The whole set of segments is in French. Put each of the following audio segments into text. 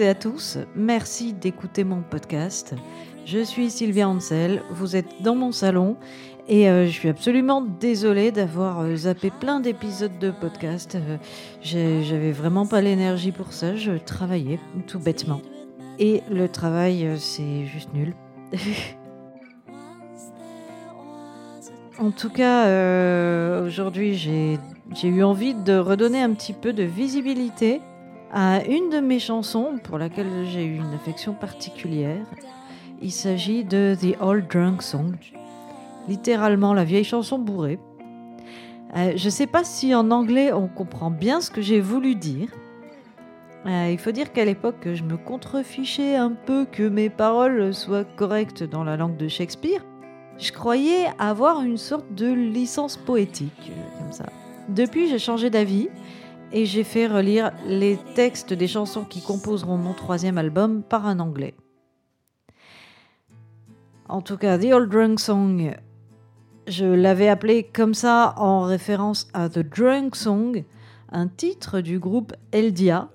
et à tous, merci d'écouter mon podcast. Je suis Sylvia Ansel, vous êtes dans mon salon et euh, je suis absolument désolée d'avoir euh, zappé plein d'épisodes de podcast. Euh, j'avais vraiment pas l'énergie pour ça, je travaillais tout bêtement. Et le travail, c'est juste nul. en tout cas, aujourd'hui, j'ai eu envie de redonner un petit peu de visibilité à une de mes chansons pour laquelle j'ai eu une affection particulière. Il s'agit de The Old Drunk Song, littéralement la vieille chanson bourrée. Euh, je ne sais pas si en anglais on comprend bien ce que j'ai voulu dire. Euh, il faut dire qu'à l'époque, je me contrefichais un peu que mes paroles soient correctes dans la langue de Shakespeare. Je croyais avoir une sorte de licence poétique, euh, comme ça. Depuis, j'ai changé d'avis et j'ai fait relire les textes des chansons qui composeront mon troisième album par un anglais. En tout cas, The Old Drunk Song, je l'avais appelé comme ça en référence à The Drunk Song, un titre du groupe Eldia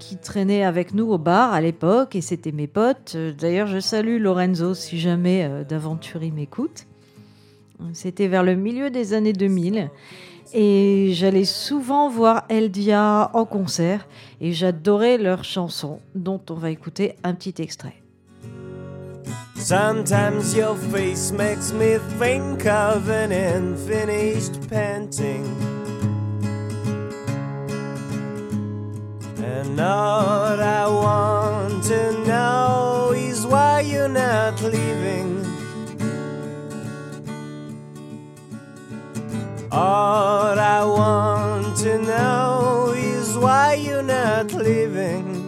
qui traînait avec nous au bar à l'époque et c'était mes potes. D'ailleurs, je salue Lorenzo si jamais euh, m'écoute. C'était vers le milieu des années 2000 et j'allais souvent voir Eldia en concert et j'adorais leurs chansons dont on va écouter un petit extrait. Sometimes your face makes me think of an unfinished painting. And all I want to know is why you're not leaving. All I want to know is why you're not leaving.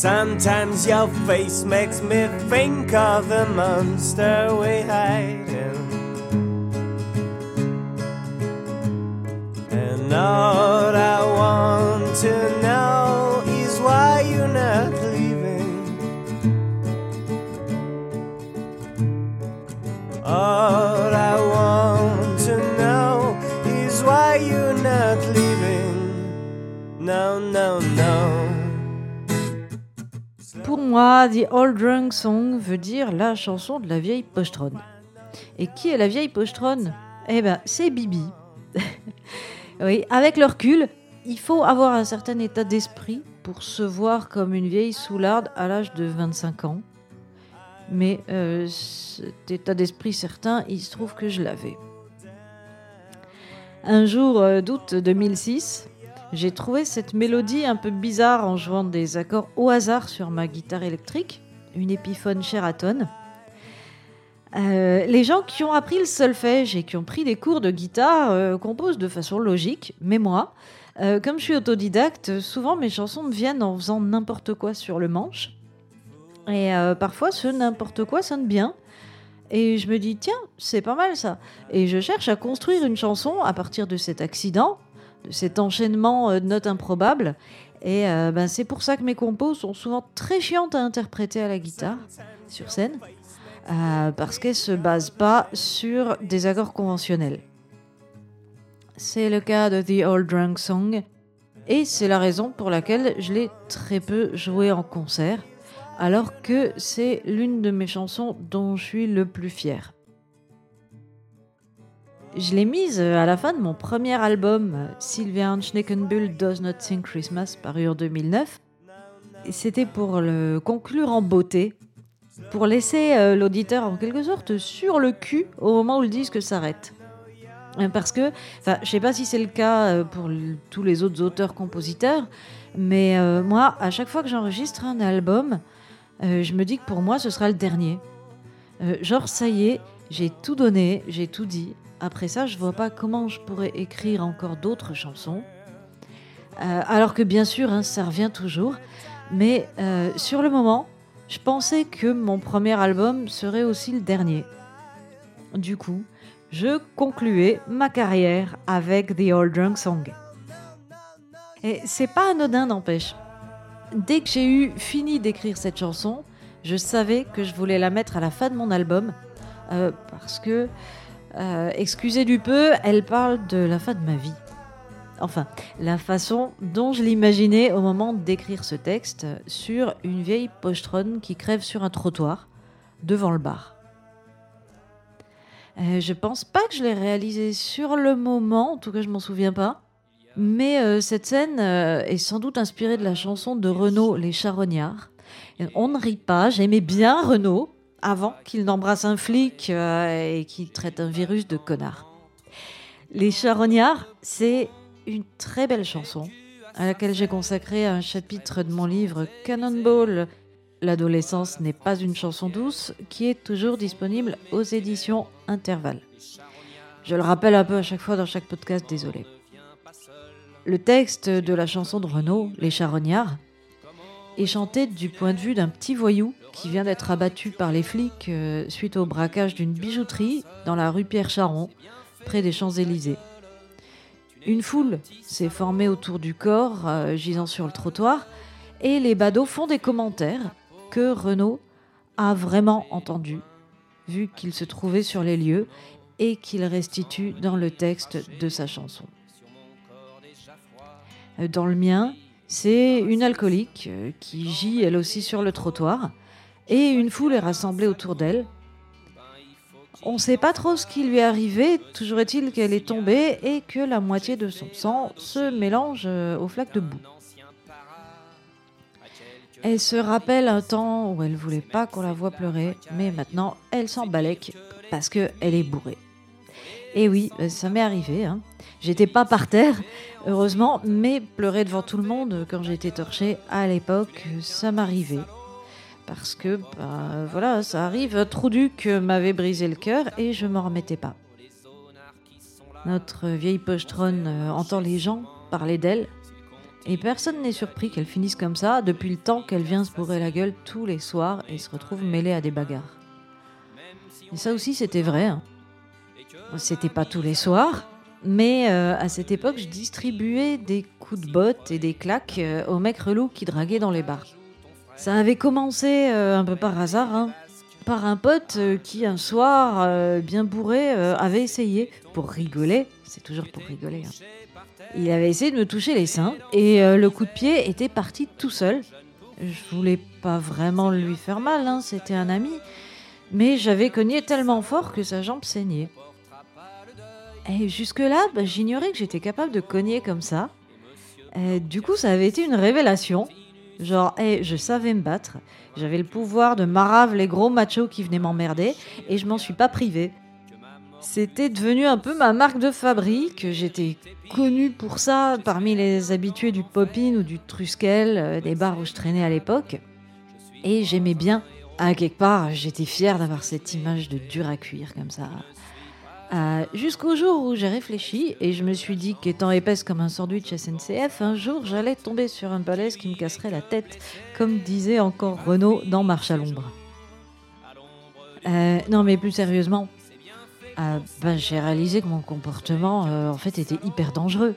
Sometimes your face makes me think of the monster we hide in. And all moi, The Old Drunk Song veut dire la chanson de la vieille pochetronne. Et qui est la vieille pochetronne Eh ben, c'est Bibi. oui, avec le recul, il faut avoir un certain état d'esprit pour se voir comme une vieille soularde à l'âge de 25 ans. Mais euh, cet état d'esprit certain, il se trouve que je l'avais. Un jour euh, d'août 2006, j'ai trouvé cette mélodie un peu bizarre en jouant des accords au hasard sur ma guitare électrique, une Epiphone Sheraton. Euh, les gens qui ont appris le solfège et qui ont pris des cours de guitare euh, composent de façon logique, mais moi, euh, comme je suis autodidacte, souvent mes chansons me viennent en faisant n'importe quoi sur le manche. Et parfois, ce n'importe quoi sonne bien. Et je me dis, tiens, c'est pas mal ça. Et je cherche à construire une chanson à partir de cet accident de cet enchaînement euh, de notes improbables. Et euh, ben, c'est pour ça que mes compos sont souvent très chiantes à interpréter à la guitare, sur scène, euh, parce qu'elles ne se basent pas sur des accords conventionnels. C'est le cas de The Old Drunk Song, et c'est la raison pour laquelle je l'ai très peu joué en concert, alors que c'est l'une de mes chansons dont je suis le plus fier. Je l'ai mise à la fin de mon premier album, Sylvia Schneckenbull Does Not Sing Christmas, paru en 2009. C'était pour le conclure en beauté, pour laisser euh, l'auditeur en quelque sorte sur le cul au moment où le disque s'arrête. Euh, parce que, enfin, je sais pas si c'est le cas euh, pour tous les autres auteurs-compositeurs, mais moi, à chaque fois que j'enregistre un album, je me dis que pour moi, ce sera le dernier. genre, ça y est, j'ai tout donné, j'ai tout dit, après ça, je vois pas comment je pourrais écrire encore d'autres chansons. Euh, alors que bien sûr, hein, ça revient toujours. Mais euh, sur le moment, je pensais que mon premier album serait aussi le dernier. Du coup, je concluais ma carrière avec The Old Drunk Song. Et c'est pas anodin, n'empêche. Dès que j'ai eu fini d'écrire cette chanson, je savais que je voulais la mettre à la fin de mon album euh, parce que, euh, excusez du peu, elle parle de la fin de ma vie. Enfin, la façon dont je l'imaginais au moment d'écrire ce texte sur une vieille pochetronne qui crève sur un trottoir devant le bar. Euh, je pense pas que je l'ai réalisé sur le moment, en tout cas je m'en souviens pas. Mais euh, cette scène est sans doute inspirée de la chanson de Renaud Les Charognards. on ne rit pas, j'aimais bien Renaud avant qu'il n'embrasse un flic et qu'il traite un virus de connard. Les Charognards, c'est une très belle chanson à laquelle j'ai consacré un chapitre de mon livre Cannonball L'adolescence n'est pas une chanson douce, qui est toujours disponible aux éditions Intervalle. Je le rappelle un peu à chaque fois dans chaque podcast, désolé. Le texte de la chanson de Renaud, Les Charognards, est chanté du point de vue d'un petit voyou qui vient d'être abattu par les flics euh, suite au braquage d'une bijouterie dans la rue Pierre Charon, près des Champs-Élysées. Une foule s'est formée autour du corps euh, gisant sur le trottoir et les badauds font des commentaires que Renaud a vraiment entendu, vu qu'il se trouvait sur les lieux et qu'il restitue dans le texte de sa chanson. Dans le mien, c'est une alcoolique euh, qui gît elle aussi sur le trottoir et une foule est rassemblée autour d'elle. On ne sait pas trop ce qui lui est arrivé, toujours est-il qu'elle est tombée et que la moitié de son sang se mélange euh, aux flaques de boue. Elle se rappelle un temps où elle voulait pas qu'on la voie pleurer, mais maintenant elle s'en balèque parce qu'elle est bourrée. Et oui, ça m'est arrivé. Hein. J'étais pas par terre, heureusement, mais pleurer devant tout le monde quand j'étais torchée à l'époque, ça m'arrivait. Parce que, bah, voilà, ça arrive. Trouduc m'avait brisé le cœur et je m'en remettais pas. Notre vieille pochetronne euh, entend les gens parler d'elle et personne n'est surpris qu'elle finisse comme ça depuis le temps qu'elle vient se bourrer la gueule tous les soirs et se retrouve mêlée à des bagarres. Et ça aussi, c'était vrai. Hein. C'était pas tous les soirs, mais euh, à cette époque, je distribuais des coups de botte et des claques euh, aux mecs relous qui draguaient dans les bars. Ça avait commencé euh, un peu par hasard, hein, par un pote qui, un soir, bien bourré, avait essayé, pour rigoler, c'est toujours pour rigoler, hein, il avait essayé de me toucher les seins et le coup de pied était parti tout seul. Je voulais pas vraiment lui faire mal, hein, c'était un ami, mais j'avais cogné tellement fort que sa jambe saignait. Et jusque-là, bah, j'ignorais que j'étais capable de cogner comme ça. du coup, ça avait été une révélation. Genre, je savais me battre. J'avais le pouvoir de marave les gros machos qui venaient m'emmerder et je m'en suis pas privé. C'était devenu un peu ma marque de fabrique. J'étais connue pour ça parmi les habitués du Poppin ou du Truskel, euh, des bars où je traînais à l'époque. Et j'aimais bien. À quelque part, j'étais fière d'avoir cette image de dur à cuire comme ça. Euh, jusqu'au jour où j'ai réfléchi et je me suis dit qu'étant épaisse comme un sandwich SNCF, un jour j'allais tomber sur un balèze qui me casserait la tête, comme disait encore Renaud dans Marche à l'ombre. Euh, non mais plus sérieusement, ah, ben, j'ai réalisé que mon comportement, euh, en fait, était hyper dangereux.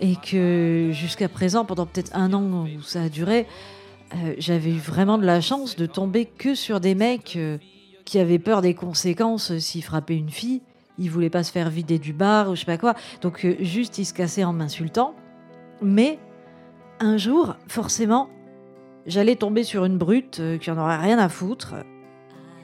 Et que jusqu'à présent, pendant peut-être un an où ça a duré, euh, j'avais eu vraiment de la chance de tomber que sur des mecs euh, qui avaient peur des conséquences s'ils frappaient une fille. Ils voulaient pas se faire vider du bar ou je sais pas quoi. Donc juste, ils se cassaient en m'insultant. Mais un jour, forcément, j'allais tomber sur une brute qui en aurait rien à foutre.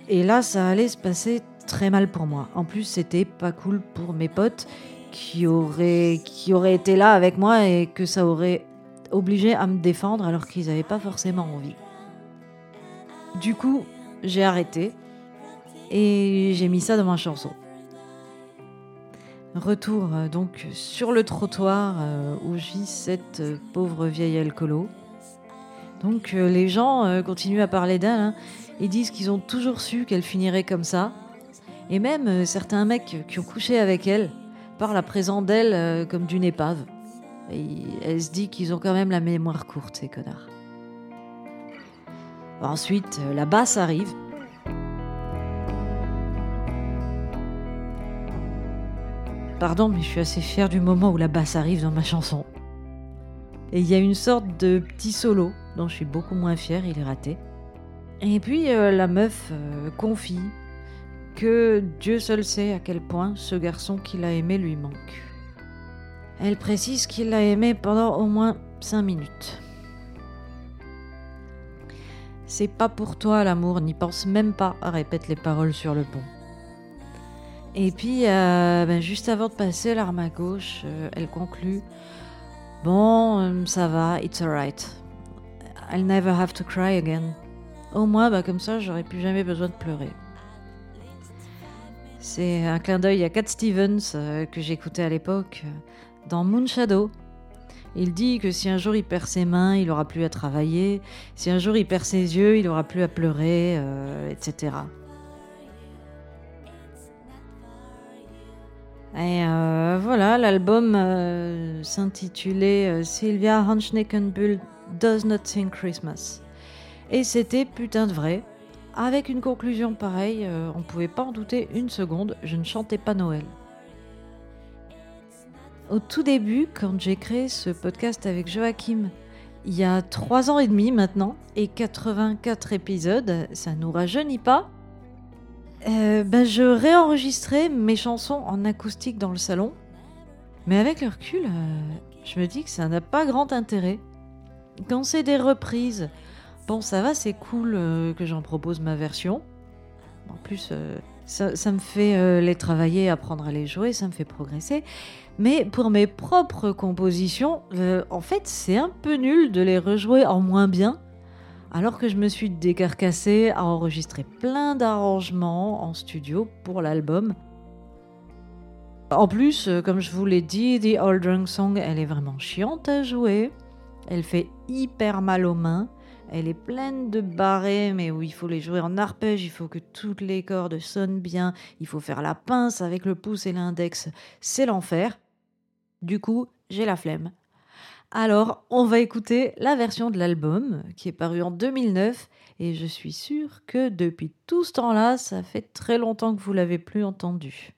Et là, ça allait se passer très mal pour moi. En plus, c'était pas cool pour mes potes qui auraient, qui auraient été là avec moi et que ça aurait obligé à me défendre alors qu'ils n'avaient pas forcément envie. Du coup, j'ai arrêté et j'ai mis ça dans ma chanson. Retour euh, donc sur le trottoir euh, où vit cette euh, pauvre vieille alcoolo. Donc les gens continuent à parler d'elle. Hein. Ils disent qu'ils ont toujours su qu'elle finirait comme ça et même certains mecs qui ont couché avec elle parlent à présent d'elle comme d'une épave. Et elle se dit qu'ils ont quand même la mémoire courte, ces connards. Ensuite, la basse arrive. Pardon, mais je suis assez fière du moment où la basse arrive dans ma chanson. Et il y a une sorte de petit solo dont je suis beaucoup moins fière, il est raté. Et puis euh, la meuf euh, confie que Dieu seul sait à quel point ce garçon qu'il a aimé lui manque. Elle précise qu'il l'a aimé pendant au moins 5 minutes. C'est pas pour toi l'amour, n'y pense même pas, répète les paroles sur le pont. Et puis, euh, ben, juste avant de passer l'arme à gauche, elle conclut Bon, euh, ça va, it's alright. I'll never have to cry again. Au moins, bah, comme ça, j'aurais plus jamais besoin de pleurer. C'est un clin d'œil à Cat Stevens euh, que j'écoutais à l'époque euh, dans Moonshadow. Il dit que si un jour il perd ses mains, il aura plus à travailler. Si un jour il perd ses yeux, il aura plus à pleurer, etc. Et euh, voilà, l'album euh, s'intitulait euh, Sylvia Hanschneckenbull Does Not Sing Christmas. Et c'était putain de vrai. Avec une conclusion pareille, on pouvait pas en douter une seconde, je ne chantais pas Noël. Au tout début, quand j'ai créé ce podcast avec Joachim, il y a trois ans et demi maintenant, et 84 épisodes, ça nous rajeunit pas, euh, ben, je réenregistrais mes chansons en acoustique dans le salon. Mais avec le recul, euh, je me dis que ça n'a pas grand intérêt. Quand c'est des reprises, bon, ça va, c'est cool euh, que j'en propose ma version. En plus, ça, ça, me fait les travailler, apprendre à les jouer, ça me fait progresser. Mais pour mes propres compositions, en fait, c'est un peu nul de les rejouer en moins bien alors que je me suis décarcassée à enregistrer plein d'arrangements en studio pour l'album. En plus, euh, comme je vous l'ai dit, The Old Drunk Song, elle est vraiment chiante à jouer. Elle fait hyper mal aux mains. Elle est pleine de barrés, mais où il faut les jouer en arpège, il faut que toutes les cordes sonnent bien, il faut faire la pince avec le pouce et l'index, c'est l'enfer. Du coup, j'ai la flemme. Alors, on va écouter la version de l'album qui est paru en 2009 et je suis sûre que depuis tout ce temps-là, ça fait très longtemps que vous l'avez plus entendu.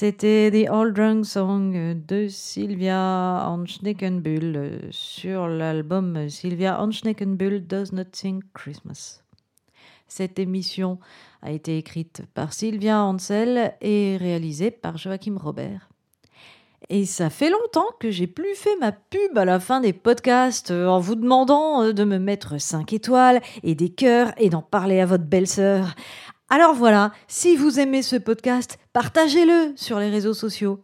C'était The All Drunk Song de Sylvia Anschneckenbull sur l'album Sylvia Anschneckenbull Does Not Sing Christmas. Cette émission a été écrite par Sylvia Ansel et réalisée par Joachim Robert. Et ça fait longtemps que j'ai plus fait ma pub à la fin des podcasts en vous demandant de me mettre 5 étoiles et des cœurs et d'en parler à votre belle-sœur. Alors voilà, si vous aimez ce podcast, partagez-le sur les réseaux sociaux.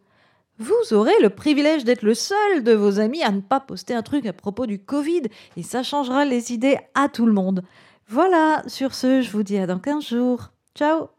Vous aurez le privilège d'être le seul de vos amis à ne pas poster un truc à propos du Covid et ça changera les idées à tout le monde. Voilà, sur ce, je vous dis à dans 15 jours. Ciao